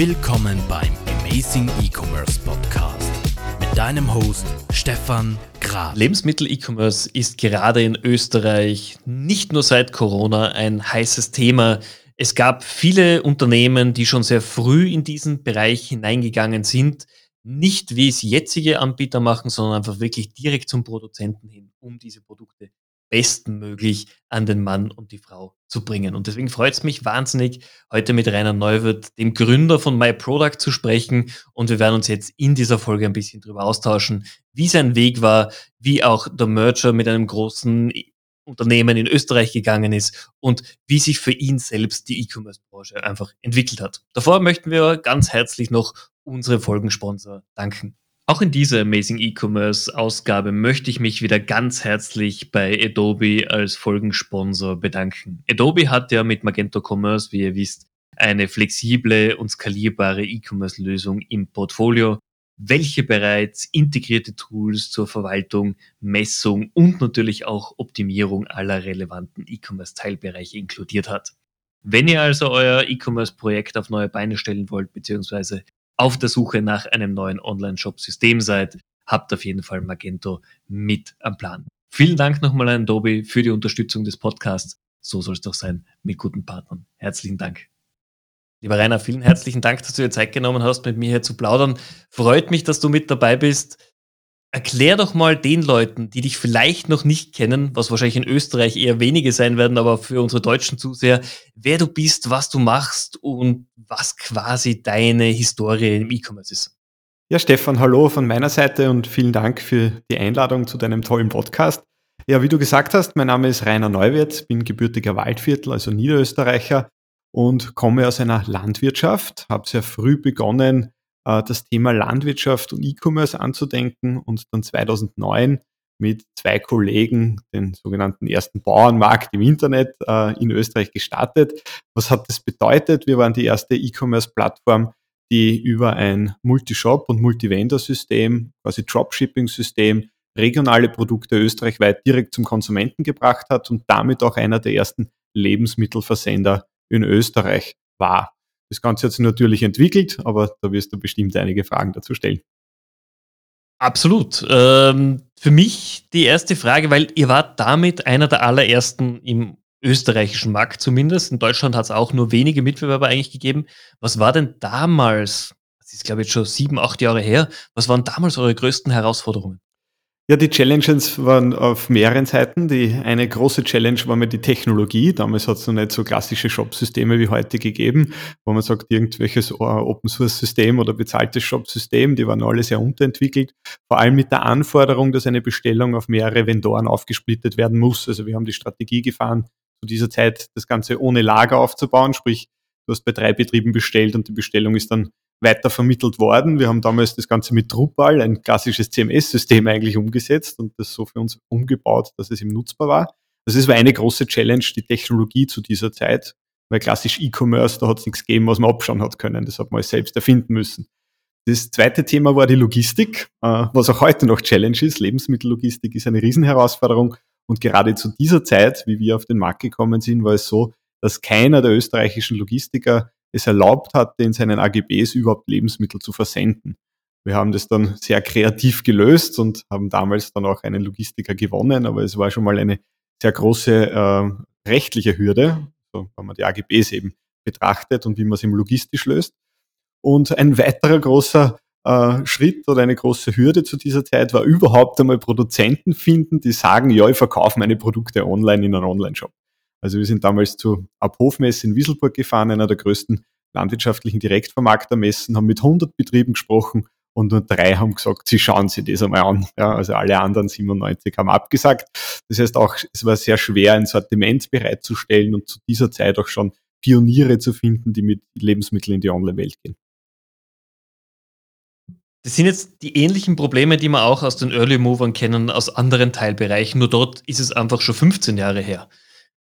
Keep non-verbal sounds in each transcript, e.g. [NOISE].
Willkommen beim Amazing E-Commerce Podcast mit deinem Host Stefan Graf. Lebensmittel-E-Commerce ist gerade in Österreich nicht nur seit Corona ein heißes Thema. Es gab viele Unternehmen, die schon sehr früh in diesen Bereich hineingegangen sind. Nicht wie es jetzige Anbieter machen, sondern einfach wirklich direkt zum Produzenten hin, um diese Produkte bestmöglich an den Mann und die Frau zu bringen. Und deswegen freut es mich wahnsinnig, heute mit Rainer Neuwirth, dem Gründer von My Product, zu sprechen. Und wir werden uns jetzt in dieser Folge ein bisschen darüber austauschen, wie sein Weg war, wie auch der Merger mit einem großen Unternehmen in Österreich gegangen ist und wie sich für ihn selbst die E-Commerce-Branche einfach entwickelt hat. Davor möchten wir ganz herzlich noch unsere Folgensponsor danken. Auch in dieser Amazing E-Commerce Ausgabe möchte ich mich wieder ganz herzlich bei Adobe als Folgensponsor bedanken. Adobe hat ja mit Magento Commerce, wie ihr wisst, eine flexible und skalierbare E-Commerce Lösung im Portfolio, welche bereits integrierte Tools zur Verwaltung, Messung und natürlich auch Optimierung aller relevanten E-Commerce Teilbereiche inkludiert hat. Wenn ihr also euer E-Commerce-Projekt auf neue Beine stellen wollt, beziehungsweise auf der Suche nach einem neuen Online-Shop-System seid, habt auf jeden Fall Magento mit am Plan. Vielen Dank nochmal an Adobe für die Unterstützung des Podcasts. So soll es doch sein mit guten Partnern. Herzlichen Dank. Lieber Rainer, vielen herzlichen Dank, dass du dir Zeit genommen hast, mit mir hier zu plaudern. Freut mich, dass du mit dabei bist. Erklär doch mal den Leuten, die dich vielleicht noch nicht kennen, was wahrscheinlich in Österreich eher wenige sein werden, aber für unsere deutschen Zuseher, wer du bist, was du machst und was quasi deine Historie im E-Commerce ist. Ja, Stefan, hallo von meiner Seite und vielen Dank für die Einladung zu deinem tollen Podcast. Ja, wie du gesagt hast, mein Name ist Rainer Neuwirth, bin gebürtiger Waldviertel, also Niederösterreicher und komme aus einer Landwirtschaft, habe sehr früh begonnen, äh, das Thema Landwirtschaft und E-Commerce anzudenken und dann 2009 mit zwei Kollegen den sogenannten ersten Bauernmarkt im Internet äh, in Österreich gestartet. Was hat das bedeutet? Wir waren die erste E-Commerce-Plattform, die über ein Multishop- und Multivendor-System, quasi Dropshipping-System, regionale Produkte österreichweit direkt zum Konsumenten gebracht hat und damit auch einer der ersten Lebensmittelversender in Österreich war. Das Ganze hat sich natürlich entwickelt, aber da wirst du bestimmt einige Fragen dazu stellen. Absolut. Ähm, für mich die erste Frage, weil ihr wart damit einer der allerersten im österreichischen Markt zumindest. In Deutschland hat es auch nur wenige Mitbewerber eigentlich gegeben. Was war denn damals, das ist glaube ich jetzt schon sieben, acht Jahre her, was waren damals eure größten Herausforderungen? Ja, die Challenges waren auf mehreren Seiten. Die eine große Challenge war mir die Technologie. Damals hat es noch nicht so klassische Shop-Systeme wie heute gegeben, wo man sagt, irgendwelches Open-Source-System oder bezahltes Shop-System, die waren alle sehr unterentwickelt. Vor allem mit der Anforderung, dass eine Bestellung auf mehrere Vendoren aufgesplittet werden muss. Also wir haben die Strategie gefahren, zu dieser Zeit das Ganze ohne Lager aufzubauen, sprich, du hast bei drei Betrieben bestellt und die Bestellung ist dann weiter vermittelt worden. Wir haben damals das Ganze mit Drupal, ein klassisches CMS-System eigentlich umgesetzt und das so für uns umgebaut, dass es ihm nutzbar war. Also es war eine große Challenge, die Technologie zu dieser Zeit, weil klassisch E-Commerce, da hat es nichts gegeben, was man abschauen hat können. Das hat man selbst erfinden müssen. Das zweite Thema war die Logistik, äh, was auch heute noch Challenge ist. Lebensmittellogistik ist eine Riesenherausforderung. Und gerade zu dieser Zeit, wie wir auf den Markt gekommen sind, war es so, dass keiner der österreichischen Logistiker es erlaubt hatte, in seinen AGBs überhaupt Lebensmittel zu versenden. Wir haben das dann sehr kreativ gelöst und haben damals dann auch einen Logistiker gewonnen, aber es war schon mal eine sehr große äh, rechtliche Hürde, wenn man die AGBs eben betrachtet und wie man es im logistisch löst. Und ein weiterer großer äh, Schritt oder eine große Hürde zu dieser Zeit war überhaupt einmal Produzenten finden, die sagen, ja, ich verkaufe meine Produkte online in einem Online-Shop. Also wir sind damals zur Abhofmesse in Wieselburg gefahren, einer der größten landwirtschaftlichen Direktvermarktermessen, haben mit 100 Betrieben gesprochen und nur drei haben gesagt, sie schauen sich das einmal an. Ja, also alle anderen 97 haben abgesagt. Das heißt auch, es war sehr schwer, ein Sortiment bereitzustellen und zu dieser Zeit auch schon Pioniere zu finden, die mit Lebensmitteln in die Online-Welt gehen. Das sind jetzt die ähnlichen Probleme, die wir auch aus den Early Movern kennen, aus anderen Teilbereichen. Nur dort ist es einfach schon 15 Jahre her.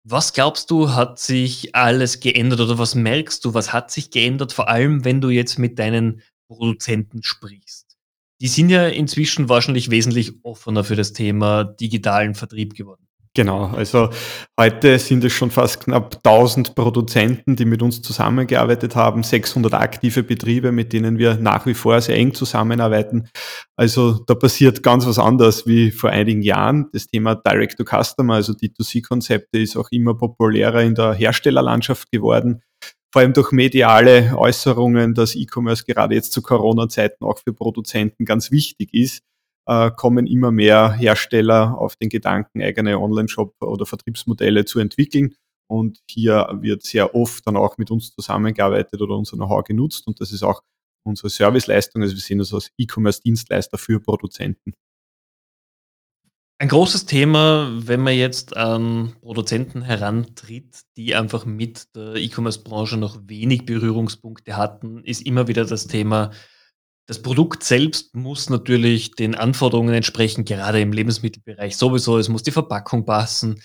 Was glaubst du, hat sich alles geändert oder was merkst du, was hat sich geändert, vor allem wenn du jetzt mit deinen Produzenten sprichst? Die sind ja inzwischen wahrscheinlich wesentlich offener für das Thema digitalen Vertrieb geworden. Genau, also heute sind es schon fast knapp 1000 Produzenten, die mit uns zusammengearbeitet haben, 600 aktive Betriebe, mit denen wir nach wie vor sehr eng zusammenarbeiten. Also da passiert ganz was anderes wie vor einigen Jahren. Das Thema Direct to Customer, also D2C-Konzepte, ist auch immer populärer in der Herstellerlandschaft geworden. Vor allem durch mediale Äußerungen, dass E-Commerce gerade jetzt zu Corona-Zeiten auch für Produzenten ganz wichtig ist äh, kommen immer mehr Hersteller auf den Gedanken, eigene Online-Shop oder Vertriebsmodelle zu entwickeln. Und hier wird sehr oft dann auch mit uns zusammengearbeitet oder unser Know-how genutzt. Und das ist auch unsere Serviceleistung. Also wir sehen uns als E-Commerce-Dienstleister für Produzenten. Ein großes Thema, wenn man jetzt an Produzenten herantritt, die einfach mit der E-Commerce-Branche noch wenig Berührungspunkte hatten, ist immer wieder das Thema das Produkt selbst muss natürlich den Anforderungen entsprechen, gerade im Lebensmittelbereich sowieso. Es muss die Verpackung passen.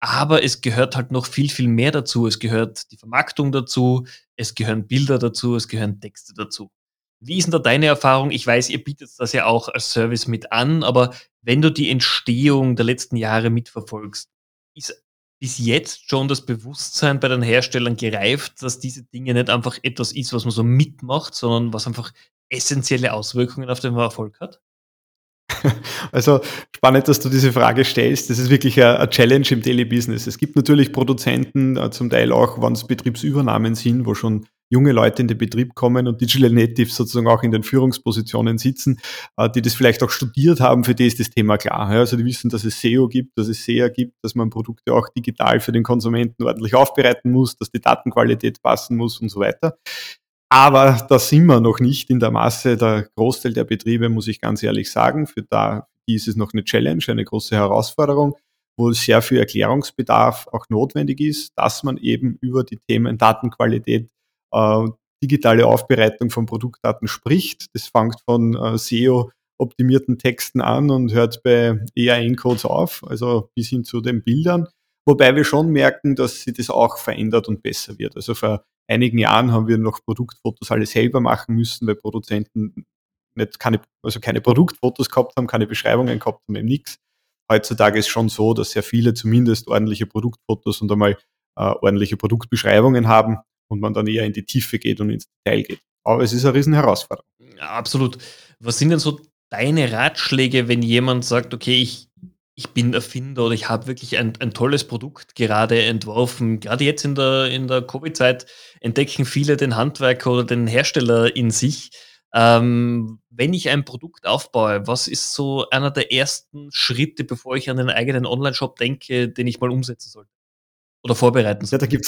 Aber es gehört halt noch viel, viel mehr dazu. Es gehört die Vermarktung dazu, es gehören Bilder dazu, es gehören Texte dazu. Wie ist denn da deine Erfahrung? Ich weiß, ihr bietet das ja auch als Service mit an, aber wenn du die Entstehung der letzten Jahre mitverfolgst, ist bis jetzt schon das Bewusstsein bei den Herstellern gereift, dass diese Dinge nicht einfach etwas ist, was man so mitmacht, sondern was einfach essentielle Auswirkungen auf den Erfolg hat? [LAUGHS] Also spannend, dass du diese Frage stellst. Das ist wirklich eine Challenge im Daily Business. Es gibt natürlich Produzenten, äh, zum Teil auch, wenn es Betriebsübernahmen sind, wo schon junge Leute in den Betrieb kommen und Digital Natives sozusagen auch in den Führungspositionen sitzen, äh, die das vielleicht auch studiert haben, für die ist das Thema klar. Also die wissen, dass es SEO gibt, dass es SEA gibt, dass man Produkte auch digital für den Konsumenten ordentlich aufbereiten muss, dass die Datenqualität passen muss und so weiter. Aber da sind wir noch nicht in der Masse. Der Großteil der Betriebe, muss ich ganz ehrlich sagen, für da ist es noch eine Challenge, eine große Herausforderung, wo sehr viel Erklärungsbedarf auch notwendig ist, dass man eben über die Themen Datenqualität, äh, digitale Aufbereitung von Produktdaten spricht. Das fängt von äh, SEO optimierten Texten an und hört bei EAN-Codes auf, also bis hin zu den Bildern. Wobei wir schon merken, dass sich das auch verändert und besser wird. Also vor einigen Jahren haben wir noch Produktfotos alle selber machen müssen, weil Produzenten nicht keine, also keine Produktfotos gehabt haben, keine Beschreibungen gehabt haben, eben nichts. Heutzutage ist schon so, dass sehr viele zumindest ordentliche Produktfotos und einmal äh, ordentliche Produktbeschreibungen haben und man dann eher in die Tiefe geht und ins Detail geht. Aber es ist eine riesen Herausforderung. Ja, absolut. Was sind denn so deine Ratschläge, wenn jemand sagt, okay, ich ich bin Erfinder oder ich habe wirklich ein, ein tolles Produkt gerade entworfen. Gerade jetzt in der, in der Covid-Zeit entdecken viele den Handwerker oder den Hersteller in sich. Ähm, wenn ich ein Produkt aufbaue, was ist so einer der ersten Schritte, bevor ich an den eigenen Online-Shop denke, den ich mal umsetzen sollte? Oder vorbereiten sollte? Ja, da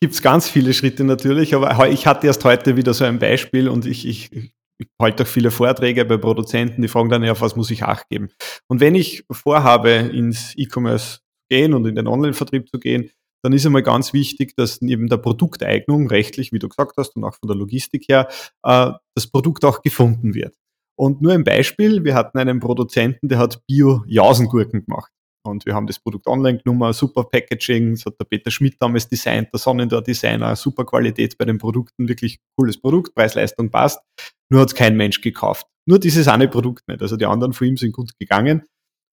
gibt's gibt's ganz viele Schritte natürlich, aber ich hatte erst heute wieder so ein Beispiel und ich, ich ich halte auch viele Vorträge bei Produzenten, die fragen dann, ja, auf was muss ich Acht geben? Und wenn ich vorhabe, ins E-Commerce gehen und in den Online-Vertrieb zu gehen, dann ist einmal ganz wichtig, dass neben der Produkteignung, rechtlich, wie du gesagt hast, und auch von der Logistik her, äh, das Produkt auch gefunden wird. Und nur ein Beispiel, wir hatten einen Produzenten, der hat Bio-Jausengurken gemacht. Und wir haben das Produkt online genommen, super Packaging, das hat der Peter Schmidt damals designt, der Sonnendor Designer, super Qualität bei den Produkten, wirklich cooles Produkt, Preis-Leistung passt. Nur hat es kein Mensch gekauft. Nur dieses eine Produkt nicht. Also die anderen von ihm sind gut gegangen.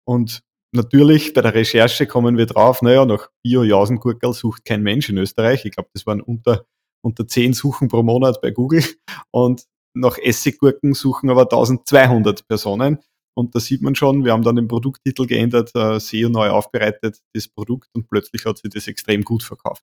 Und natürlich bei der Recherche kommen wir drauf, naja, nach Bio-Jausengurkel sucht kein Mensch in Österreich. Ich glaube, das waren unter, unter zehn Suchen pro Monat bei Google. Und nach Essiggurken suchen aber 1200 Personen. Und da sieht man schon, wir haben dann den Produkttitel geändert, äh, SEO neu aufbereitet, das Produkt und plötzlich hat sich das extrem gut verkauft.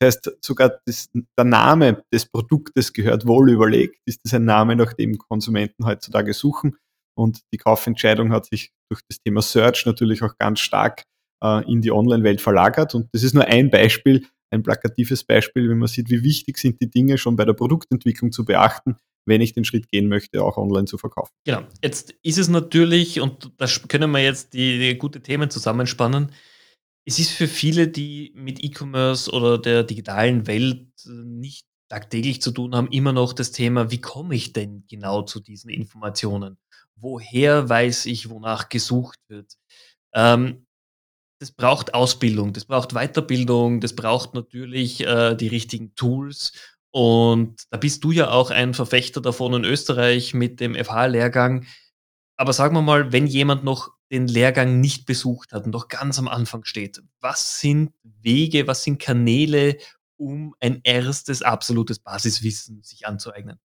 Das heißt, sogar das, der Name des Produktes gehört wohl überlegt. Ist das ein Name, nach dem Konsumenten heutzutage suchen? Und die Kaufentscheidung hat sich durch das Thema Search natürlich auch ganz stark äh, in die Online-Welt verlagert. Und das ist nur ein Beispiel, ein plakatives Beispiel, wenn man sieht, wie wichtig sind die Dinge schon bei der Produktentwicklung zu beachten, wenn ich den Schritt gehen möchte, auch online zu verkaufen. Genau. Jetzt ist es natürlich, und da können wir jetzt die, die gute Themen zusammenspannen, es ist für viele, die mit E-Commerce oder der digitalen Welt nicht tagtäglich zu tun haben, immer noch das Thema, wie komme ich denn genau zu diesen Informationen? Woher weiß ich, wonach gesucht wird? Ähm, das braucht Ausbildung, das braucht Weiterbildung, das braucht natürlich äh, die richtigen Tools und da bist du ja auch ein Verfechter davon in Österreich mit dem FH-Lehrgang. Aber sagen wir mal, wenn jemand noch den Lehrgang nicht besucht hat und noch ganz am Anfang steht, was sind Wege, was sind Kanäle, um ein erstes absolutes Basiswissen sich anzueignen?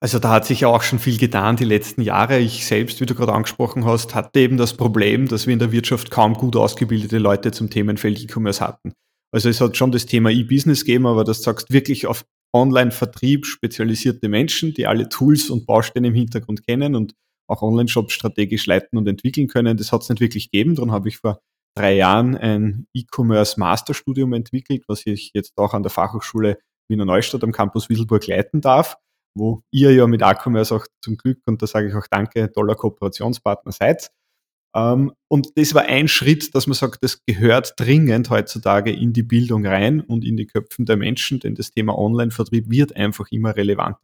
Also da hat sich ja auch schon viel getan die letzten Jahre. Ich selbst, wie du gerade angesprochen hast, hatte eben das Problem, dass wir in der Wirtschaft kaum gut ausgebildete Leute zum Themenfeld E-Commerce hatten. Also es hat schon das Thema E-Business gegeben, aber das sagst wirklich auf Online-Vertrieb spezialisierte Menschen, die alle Tools und Bausteine im Hintergrund kennen und auch Online-Shops strategisch leiten und entwickeln können. Das hat es nicht wirklich gegeben. Darum habe ich vor drei Jahren ein E-Commerce Masterstudium entwickelt, was ich jetzt auch an der Fachhochschule Wiener Neustadt am Campus Wiedelburg leiten darf, wo ihr ja mit A-Commerce auch zum Glück, und da sage ich auch danke, toller Kooperationspartner seid. Ähm, und das war ein Schritt, dass man sagt, das gehört dringend heutzutage in die Bildung rein und in die Köpfen der Menschen, denn das Thema Online-Vertrieb wird einfach immer relevanter.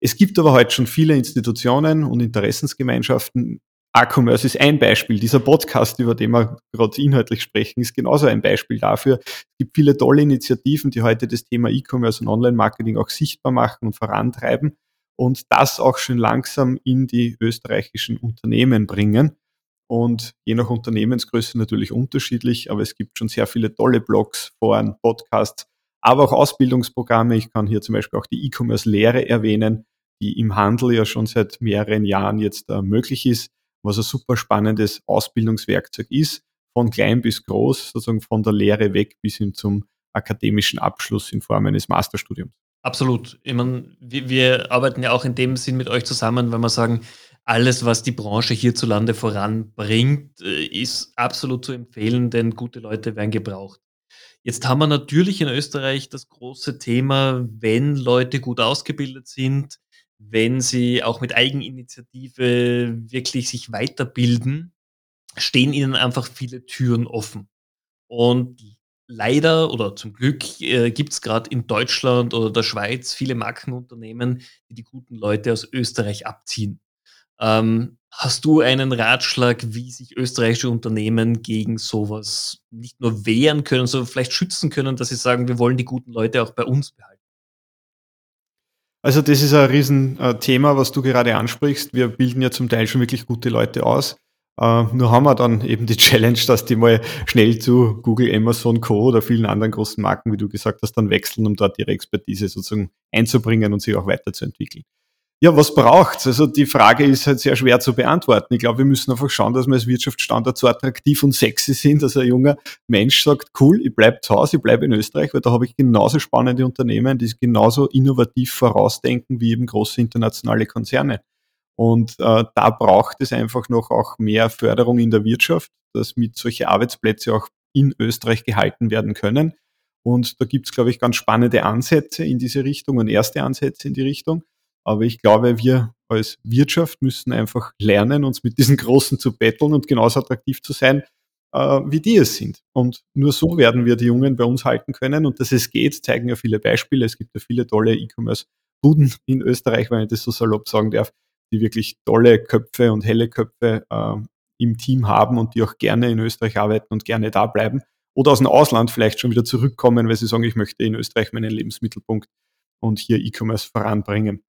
Es gibt aber heute schon viele Institutionen und Interessensgemeinschaften. A-Commerce ist ein Beispiel. Dieser Podcast, über den wir gerade inhaltlich sprechen, ist genauso ein Beispiel dafür. Es gibt viele tolle Initiativen, die heute das Thema E-Commerce und Online-Marketing auch sichtbar machen und vorantreiben und das auch schon langsam in die österreichischen Unternehmen bringen. Und je nach Unternehmensgröße natürlich unterschiedlich, aber es gibt schon sehr viele tolle Blogs, Foren, Podcasts, aber auch Ausbildungsprogramme. Ich kann hier zum Beispiel auch die E-Commerce-Lehre erwähnen, die im Handel ja schon seit mehreren Jahren jetzt äh, möglich ist, was ein super spannendes Ausbildungswerkzeug ist, von klein bis groß, sozusagen von der Lehre weg bis hin zum akademischen Abschluss in Form eines Masterstudiums. Absolut. Ich meine, wir, wir arbeiten ja auch in dem Sinn mit euch zusammen, wenn wir sagen, alles, was die Branche hierzulande voranbringt, äh, ist absolut zu empfehlen, denn gute Leute werden gebraucht. Jetzt haben wir natürlich in Österreich das große Thema, wenn Leute gut ausgebildet sind, wenn sie auch mit Eigeninitiative wirklich sich weiterbilden, stehen ihnen einfach viele Türen offen. Und leider oder zum Glück äh, gibt es gerade in Deutschland oder der Schweiz viele Markenunternehmen, die die guten Leute aus Österreich abziehen. Ähm, hast du einen Ratschlag, wie sich österreichische Unternehmen gegen sowas nicht nur wehren können, sondern vielleicht schützen können, dass sie sagen, wir wollen die guten Leute auch bei uns behalten? Also das ist ein Riesenthema, was du gerade ansprichst. Wir bilden ja zum Teil schon wirklich gute Leute aus. Uh, nur haben wir dann eben die [LAUGHS] Challenge, dass die mal schnell zu Google, Amazon, Co. oder vielen anderen großen Marken, wie du gesagt hast, dann wechseln, um dort ihre Expertise sozusagen einzubringen und sich auch weiterzuentwickeln. Ja, was braucht's? Also die Frage ist halt sehr schwer zu beantworten. Ich glaube, wir müssen einfach schauen, dass wir als Wirtschaftsstandort so attraktiv und sexy sind, dass ein junger Mensch sagt, cool, ich bleib zu Hause, ich bleibe in Österreich, weil da habe ich genauso spannende Unternehmen, die genauso innovativ vorausdenken wie eben große internationale Konzerne. Und äh, da braucht es einfach noch auch mehr Förderung in der Wirtschaft, dass mit solche Arbeitsplätze auch in Österreich gehalten werden können. Und da gibt's, glaube ich, ganz spannende Ansätze in diese Richtung und erste Ansätze in die Richtung. Aber ich glaube, wir als Wirtschaft müssen einfach lernen, uns mit diesen [LAUGHS] Großen zu betteln und genauso attraktiv zu sein, äh, wie die es sind. Und nur so werden wir die Jungen bei uns halten können. Und dass es geht, zeigen ja viele Beispiele. Es gibt ja viele tolle E-Commerce-Buden in Österreich, wenn ich das so salopp sagen darf, die wirklich tolle Köpfe und helle Köpfe äh, im Team haben und die auch gerne in Österreich arbeiten und gerne da bleiben. Oder aus dem Ausland vielleicht schon wieder zurückkommen, weil sie sagen, ich möchte in Österreich meinen Lebensmittelpunkt und hier E-Commerce voranbringen.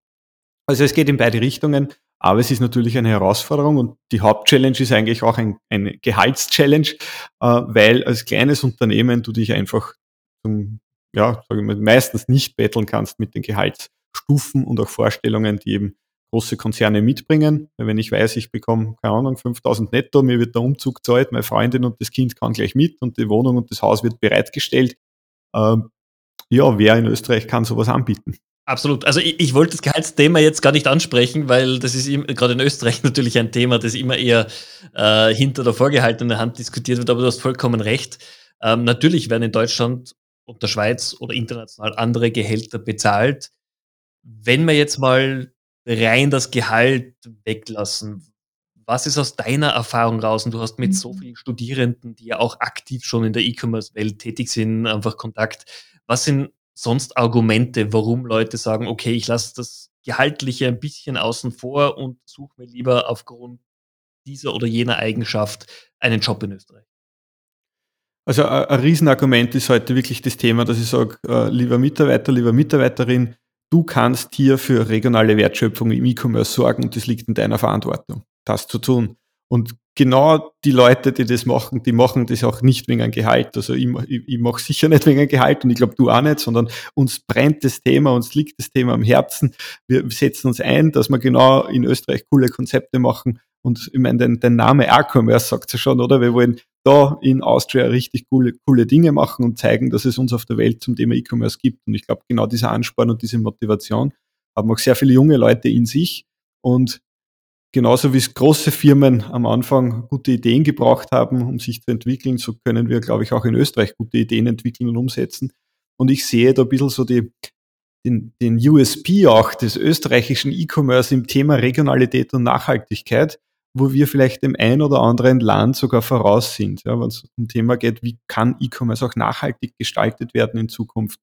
Also es geht in beide Richtungen, aber es ist natürlich eine Herausforderung und die Hauptchallenge ist eigentlich auch ein, eine Gehaltschallenge, äh, weil als kleines Unternehmen du dich einfach zum, ja, sage ich mal, meistens nicht betteln kannst mit den Gehaltsstufen und auch Vorstellungen, die eben große Konzerne mitbringen. Wenn ich weiß, ich bekomme, keine Ahnung, 5000 netto, mir wird der Umzug zahlt, meine Freundin und das Kind kann gleich mit und die Wohnung und das Haus wird bereitgestellt. Ähm, ja, wer in Österreich kann sowas anbieten? Absolut. Also ich, ich, wollte das Gehaltsthema jetzt gar nicht ansprechen, weil das ist gerade in Österreich [LAUGHS] natürlich ein Thema, das immer eher äh, hinter der vorgehaltenen Hand diskutiert wird, aber du hast vollkommen recht. Ähm, natürlich werden in Deutschland und der Schweiz oder international andere Gehälter bezahlt. Wenn wir jetzt mal rein das Gehalt weglassen, was ist aus deiner Erfahrung raus? Und du hast mit so mhm. vielen Studierenden, die ja auch aktiv schon in der E-Commerce-Welt tätig sind, einfach Kontakt. Was sind sonst Argumente, warum Leute sagen, okay, ich lasse das Gehaltliche ein bisschen außen vor und suche mir lieber aufgrund dieser oder jener Eigenschaft einen Job in Österreich? Also ein, Riesenargument ist heute wirklich das Thema, dass ich sage, äh, lieber Mitarbeiter, lieber Mitarbeiterin, du kannst hier für regionale Wertschöpfung im E-Commerce sorgen und das liegt in deiner Verantwortung, das zu tun. Und genau die Leute, die das machen, die machen das auch nicht wegen ein Gehalt. Also ich, ich, ich mache sicher nicht wegen ein Gehalt und ich glaube du auch nicht, sondern uns brennt das Thema, uns liegt das Thema am Herzen. Wir setzen uns ein, dass wir genau in Österreich coole Konzepte machen. Und ich meine, den, den Name E-Commerce sagt ja schon, oder? Wir wollen da in Austria richtig coole, coole Dinge machen und zeigen, dass es uns auf der Welt zum Thema E-Commerce gibt. Und ich glaube, genau dieser Ansporn und diese Motivation haben auch sehr viele junge Leute in sich. Und genauso wie es große Firmen am Anfang gute Ideen gebraucht haben, um sich zu entwickeln, so können wir, glaube ich, auch in Österreich gute Ideen entwickeln und umsetzen. Und ich sehe da ein bisschen so die, den, den USP auch des österreichischen E-Commerce im Thema Regionalität und Nachhaltigkeit, wo wir vielleicht dem ein oder anderen Land sogar voraus sind. Ja, wenn es um Thema geht, wie kann E-Commerce auch nachhaltig gestaltet werden in Zukunft.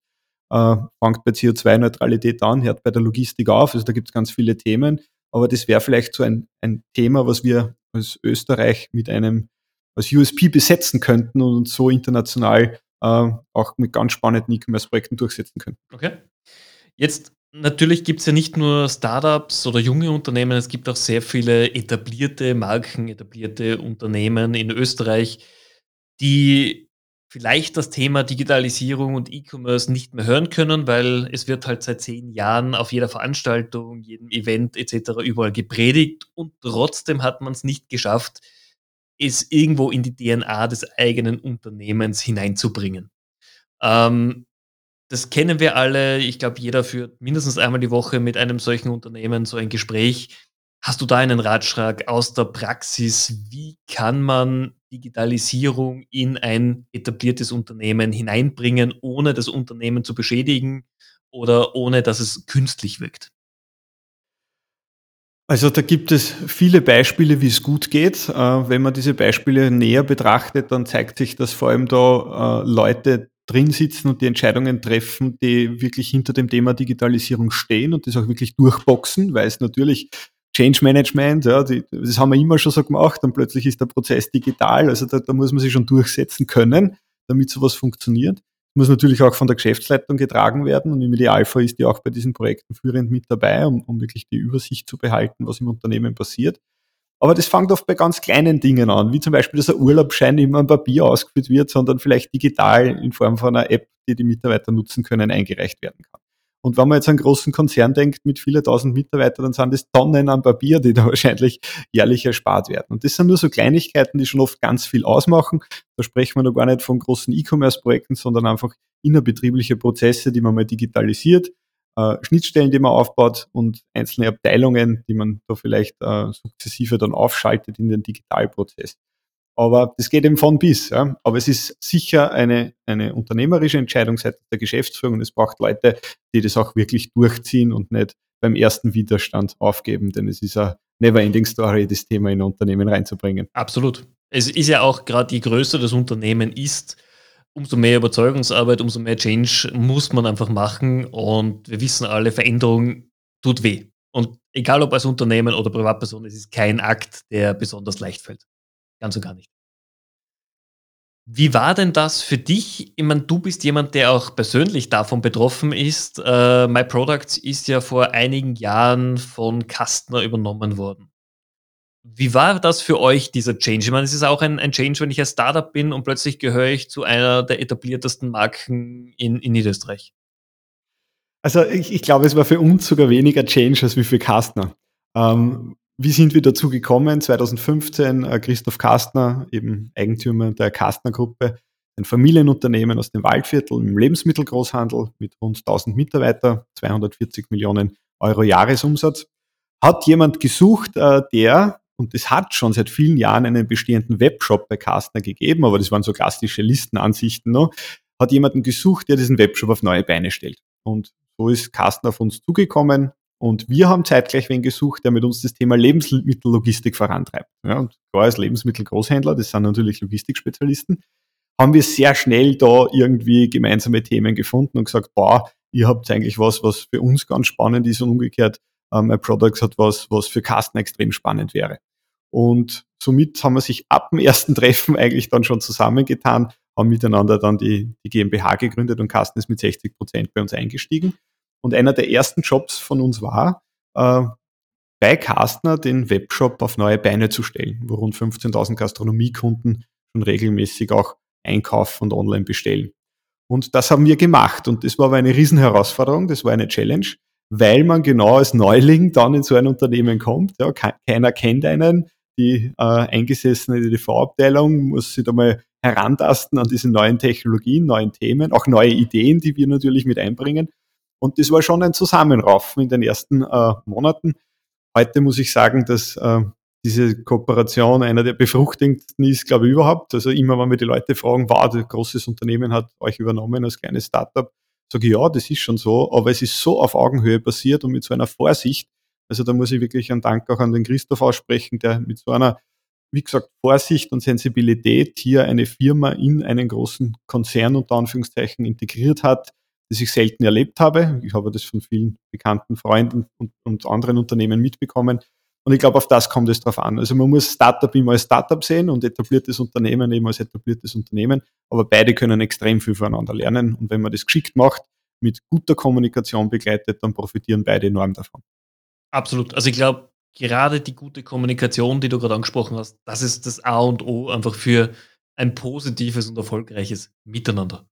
Äh, fängt bei CO2-Neutralität an, hört bei der Logistik auf. Also da gibt es ganz viele Themen. Aber das wäre vielleicht so ein, ein Thema, was wir als Österreich mit einem als USP besetzen könnten und uns so international äh, auch mit ganz spannenden E-Commerce-Projekten durchsetzen könnten. Okay. Jetzt Natürlich gibt es ja nicht nur Startups oder junge Unternehmen, es gibt auch sehr viele etablierte Marken, etablierte Unternehmen in Österreich, die vielleicht das Thema Digitalisierung und E-Commerce nicht mehr hören können, weil es wird halt seit zehn Jahren auf jeder Veranstaltung, jedem Event etc. überall gepredigt und trotzdem hat man es nicht geschafft, es irgendwo in die DNA des eigenen Unternehmens hineinzubringen. Ähm, das kennen wir alle. Ich glaube, jeder führt mindestens einmal die Woche mit einem solchen Unternehmen so ein Gespräch. Hast du da einen Ratschlag aus der Praxis? Wie kann man Digitalisierung in ein etabliertes Unternehmen hineinbringen, ohne das Unternehmen zu beschädigen oder ohne dass es künstlich wirkt? Also da gibt es viele Beispiele, wie es gut geht. Äh, wenn man diese Beispiele näher betrachtet, dann zeigt sich, dass vor allem da äh, Leute drin sitzen und die Entscheidungen treffen, die wirklich hinter dem Thema Digitalisierung stehen und das auch wirklich durchboxen, weil es natürlich Change Management, ja, die, das haben wir immer schon so gemacht und plötzlich ist der Prozess digital, also da, da muss man sich schon durchsetzen können, damit sowas funktioniert. Muss natürlich auch von der Geschäftsleitung getragen werden und im Idealfall ist die auch bei diesen Projekten führend mit dabei, um, um wirklich die Übersicht zu behalten, was im Unternehmen passiert. Aber das fängt oft bei ganz kleinen Dingen an, wie zum Beispiel, dass ein Urlaubsschein nicht mehr am Papier ausgeführt wird, sondern vielleicht digital in Form von einer App, die die Mitarbeiter nutzen können, eingereicht werden kann. Und wenn man jetzt an einen großen Konzern denkt mit vielen tausend Mitarbeitern, dann sind das Tonnen an Papier, die da [LAUGHS] wahrscheinlich jährlich erspart werden. Und das sind nur so Kleinigkeiten, die schon oft ganz viel ausmachen. Da sprechen wir noch gar nicht von großen E-Commerce-Projekten, sondern einfach innerbetriebliche Prozesse, die man mal digitalisiert, äh, Schnittstellen, die man aufbaut und einzelne Abteilungen, die man da vielleicht äh, sukzessive dann aufschaltet in den Digitalprozess. Aber das geht eben von bis. Ja. Aber es ist sicher eine, eine unternehmerische Entscheidung seitens der Geschäftsführung und es braucht Leute, die das auch wirklich durchziehen und nicht beim ersten Widerstand aufgeben, denn es ist eine never-ending Story, das Thema in ein Unternehmen reinzubringen. Absolut. Es ist ja auch gerade, je größer das Unternehmen ist, umso mehr Überzeugungsarbeit, umso mehr Change muss man einfach machen. Und wir wissen alle, Veränderung tut weh. Und egal ob als Unternehmen oder Privatperson, es ist kein Akt, der besonders leicht fällt. Ganz und gar nicht. Wie war denn das für dich? Ich meine, du bist jemand, der auch persönlich davon betroffen ist. Uh, My Products ist ja vor einigen Jahren von Kastner übernommen worden. Wie war das für euch, dieser Change? Ich meine, es ist auch ein, ein Change, wenn ich ein Startup bin und plötzlich gehöre ich zu einer der etabliertesten Marken in, in Niederösterreich. Also ich, ich, glaube, es war für uns sogar weniger Change als wie für Kastner. Ähm, wie sind wir dazu gekommen? 2015, äh, Christoph Kastner, eben Eigentümer der Kastner-Gruppe, ein Familienunternehmen aus dem Waldviertel im Lebensmittelgroßhandel mit rund 1000 Mitarbeitern, 240 Millionen Euro Jahresumsatz, hat jemand gesucht, äh, der und es hat schon seit vielen Jahren einen bestehenden Webshop bei Kastner gegeben, aber das waren so klassische Listenansichten noch, hat jemanden gesucht, der diesen Webshop auf neue Beine stellt. Und so ist Kastner auf uns zugekommen und wir haben zeitgleich wen gesucht, der mit uns das Thema Lebensmittellogistik vorantreibt. Ja, und klar als Lebensmittelgroßhändler, das sind natürlich Logistikspezialisten, haben wir sehr schnell da irgendwie gemeinsame Themen gefunden und gesagt, boah, ihr habt eigentlich was, was für uns ganz spannend ist und umgekehrt, ähm, My Products hat was, was für Kastner extrem spannend wäre. Und somit haben wir sich ab dem ersten [LAUGHS] Treffen eigentlich dann schon zusammengetan, haben miteinander dann die, die GmbH gegründet und Carsten ist mit 60 Prozent bei uns eingestiegen. Und einer der ersten Jobs von uns war, äh, bei Kastner den Webshop auf neue Beine zu stellen, wo rund 15.000 Gastronomiekunden schon regelmäßig auch einkaufen und online bestellen. Und das haben wir gemacht und das war aber eine Riesenherausforderung, das war eine Challenge, weil man genau als Neuling dann in so ein Unternehmen kommt. Ja, keiner kennt einen, die äh, eingesessene EDV-Abteilung muss sich da mal herantasten an diese neuen Technologien, neuen Themen, auch neue Ideen, die wir natürlich mit einbringen. Und das war schon ein Zusammenraufen in den ersten äh, Monaten. Heute muss ich sagen, dass äh, diese Kooperation einer der befruchtigsten ist, glaube ich, überhaupt. Also immer, wenn wir die Leute fragen, wow, ein großes Unternehmen hat euch übernommen als kleines Startup, sage ich, ja, das ist schon so, aber es ist so auf Augenhöhe passiert und mit so einer Vorsicht. Also da muss ich wirklich einen Dank auch an den Christoph aussprechen, der mit so einer, wie gesagt, Vorsicht und Sensibilität hier eine Firma in einen großen Konzern unter Anführungszeichen integriert hat, das ich selten erlebt habe. Ich habe das von vielen bekannten Freunden und, und anderen Unternehmen mitbekommen. Und ich glaube, auf das kommt es drauf an. Also man muss Startup immer als Startup sehen und etabliertes Unternehmen eben als etabliertes Unternehmen. Aber beide können extrem viel voneinander lernen. Und wenn man das geschickt macht, mit guter Kommunikation begleitet, dann profitieren beide enorm davon. Absolut. Also ich glaube, gerade die gute Kommunikation, die du gerade angesprochen hast, das ist das A und O einfach für ein positives und erfolgreiches Miteinander.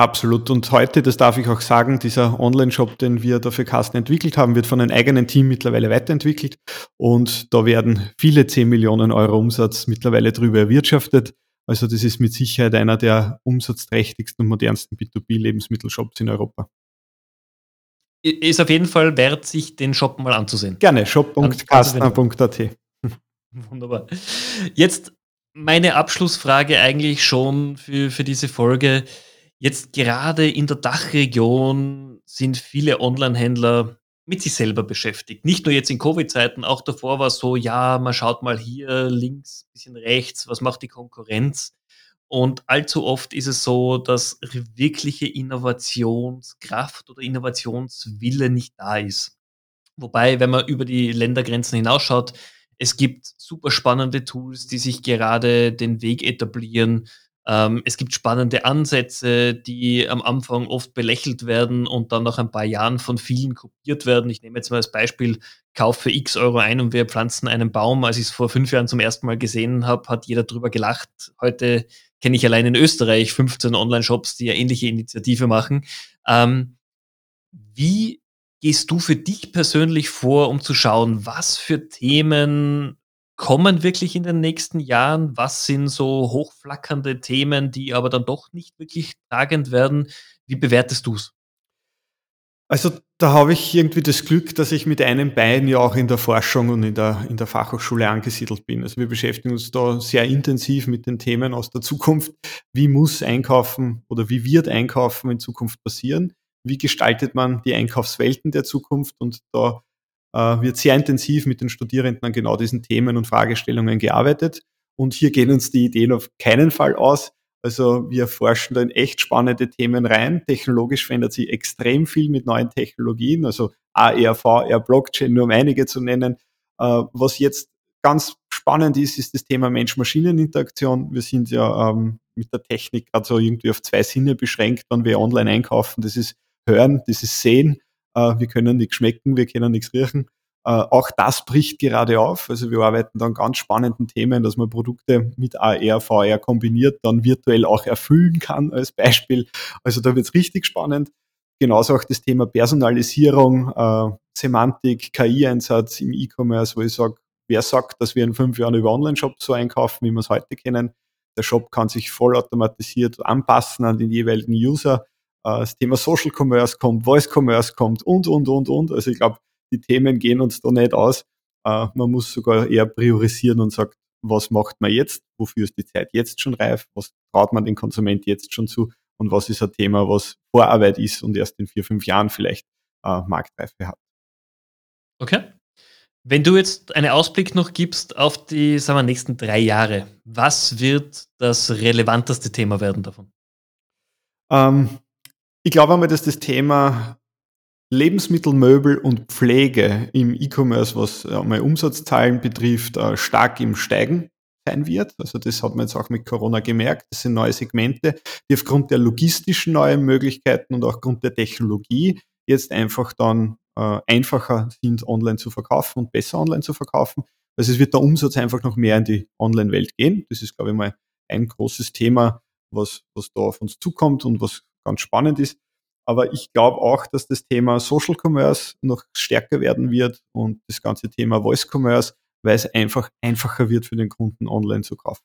Absolut. Und heute, das darf ich auch sagen, dieser Online-Shop, den wir da für Carsten entwickelt haben, wird von einem eigenen Team mittlerweile weiterentwickelt. Und da werden viele 10 Millionen Euro Umsatz mittlerweile drüber erwirtschaftet. Also das ist mit Sicherheit einer der umsatzträchtigsten und modernsten B2B-Lebensmittelshops in Europa. Ist auf jeden Fall wert, sich den Shop mal anzusehen. Gerne, shop.kastner.at. [LAUGHS] Wunderbar. Jetzt meine Abschlussfrage eigentlich schon für, für diese Folge. Jetzt gerade in der Dachregion sind viele Online-Händler mit sich selber beschäftigt. Nicht nur jetzt in Covid-Zeiten, auch davor war es so, ja, man schaut mal hier links, bisschen rechts, was macht die Konkurrenz? Und allzu oft ist es so, dass wirkliche Innovationskraft oder Innovationswille nicht da ist. Wobei, wenn man über die Ländergrenzen hinausschaut, es gibt super spannende Tools, die sich gerade den Weg etablieren, ähm, es gibt spannende Ansätze, die am Anfang oft belächelt werden und dann nach ein paar Jahren von vielen kopiert werden. Ich nehme jetzt mal als Beispiel, kaufe x Euro ein und wir pflanzen einen Baum. Als ich es vor fünf Jahren zum ersten Mal gesehen habe, hat jeder drüber gelacht. Heute kenne ich allein in Österreich 15 Online-Shops, die ja ähnliche Initiative machen. Ähm, wie gehst du für dich persönlich vor, um zu schauen, was für Themen kommen wirklich in den nächsten Jahren? Was sind so hochflackernde Themen, die aber dann doch nicht wirklich tragend werden? Wie bewertest du es? Also da habe ich irgendwie das Glück, dass ich mit einem Bein ja auch in der Forschung und in der, in der Fachhochschule angesiedelt bin. Also wir beschäftigen uns da sehr intensiv mit den Themen aus der Zukunft. Wie muss Einkaufen oder wie wird Einkaufen in Zukunft passieren? Wie gestaltet man die Einkaufswelten der Zukunft? Und da wird sehr intensiv mit den Studierenden an genau diesen Themen und Fragestellungen gearbeitet. Und hier gehen uns die Ideen auf keinen Fall aus. Also wir forschen da in echt spannende Themen rein. Technologisch verändert sich extrem viel mit neuen Technologien, also AR, VR, Blockchain, nur um einige zu nennen. Äh, was jetzt ganz spannend ist, ist das Thema Mensch-Maschinen-Interaktion. Wir sind ja ähm, mit der Technik also irgendwie auf zwei Sinne beschränkt, wenn wir online einkaufen. Das ist Hören, das ist Sehen äh, wir können nichts schmecken, wir können nichts riechen. Äh, auch das bricht gerade auf. Also wir arbeiten dann ganz spannenden Themen, dass man Produkte mit AR, VR kombiniert, dann virtuell auch erfüllen kann als Beispiel. Also da wird es richtig spannend. Genauso auch das Thema Personalisierung, äh, Semantik, KI-Einsatz im E-Commerce, wo ich sage, wer sagt, dass wir in fünf Jahren über Online-Shops so einkaufen, wie wir es heute kennen. Der Shop kann sich vollautomatisiert anpassen an den jeweiligen User. Äh, das Thema Social Commerce kommt, Voice Commerce kommt und, und, und, und. Also ich glaube, die Themen gehen uns da nicht aus. Äh, man muss sogar eher priorisieren und sagt, was macht man jetzt? Wofür ist die Zeit jetzt schon reif? Was traut man den Konsument jetzt schon zu? Und was ist ein Thema, was Vorarbeit ist und erst in vier, fünf Jahren vielleicht äh, Marktreife hat? Okay. Wenn du jetzt einen Ausblick noch gibst auf die sagen wir, nächsten drei Jahre, was wird das relevanteste Thema werden davon? Ähm, ich glaube einmal, dass das Thema Lebensmittel, Möbel und Pflege im E-Commerce, was einmal Umsatzzahlen betrifft, äh, stark im Steigen sein wird. Also das hat man jetzt auch mit Corona gemerkt. Das sind neue Segmente, die aufgrund der logistischen neuen Möglichkeiten und auch aufgrund der Technologie jetzt einfach dann äh, äh, einfacher sind, online zu verkaufen und besser online zu verkaufen. Also es wird der Umsatz einfach noch mehr in die Online-Welt gehen. Das ist, glaube ich, mal ein großes Thema, was, was da auf uns zukommt und was ganz spannend ist. Aber ich glaube auch, dass das Thema Social Commerce noch stärker werden wird und das ganze Thema Voice Commerce, weil es einfach einfacher wird für den Kunden online zu kaufen.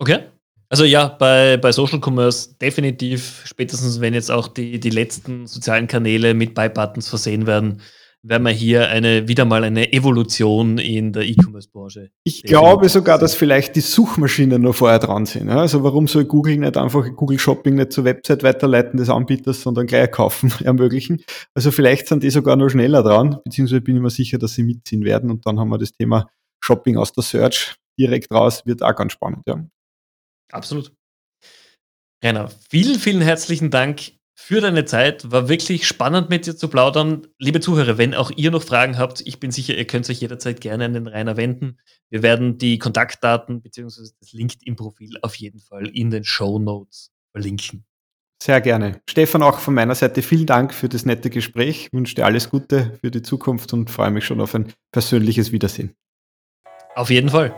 Okay. Also ja, bei, bei Social Commerce definitiv, spätestens wenn jetzt auch die, die letzten sozialen Kanäle mit Buy-Buttons versehen werden, werden wir hier eine, wieder mal eine Evolution in der E-Commerce-Branche. Ich glaube sogar, dass vielleicht die Suchmaschinen noch vorher dran sind. Also warum soll Google nicht einfach Google Shopping nicht zur Website weiterleiten des Anbieters, sondern gleich kaufen [LAUGHS] ermöglichen? Also vielleicht sind die sogar noch schneller dran, beziehungsweise bin ich mir sicher, dass sie mitziehen werden und dann haben wir das Thema Shopping aus der Search direkt raus, wird auch ganz spannend, ja. Absolut. Rainer, vielen, vielen herzlichen Dank für deine Zeit. War wirklich spannend mit dir zu plaudern. Liebe Zuhörer, wenn auch ihr noch Fragen habt, ich bin sicher, ihr könnt euch jederzeit gerne an den Rainer wenden. Wir werden die Kontaktdaten bzw. das LinkedIn-Profil auf jeden Fall in den Show Notes verlinken. Sehr gerne. Stefan, auch von meiner Seite vielen Dank für das nette Gespräch. Ich wünsche dir alles Gute für die Zukunft und freue mich schon auf ein persönliches Wiedersehen. Auf jeden Fall.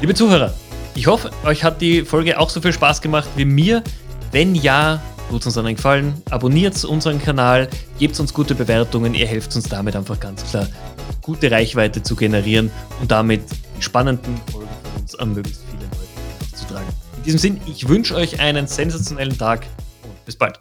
Liebe Zuhörer, ich hoffe, euch hat die Folge auch so viel Spaß gemacht wie mir. Wenn ja, tut uns einen Gefallen, abonniert unseren Kanal, gebt uns gute Bewertungen, ihr helft uns damit einfach ganz klar, gute Reichweite zu generieren und damit spannenden Folgen von uns an möglichst viele Leute auszutragen. In diesem Sinn, ich wünsche euch einen sensationellen Tag und bis bald.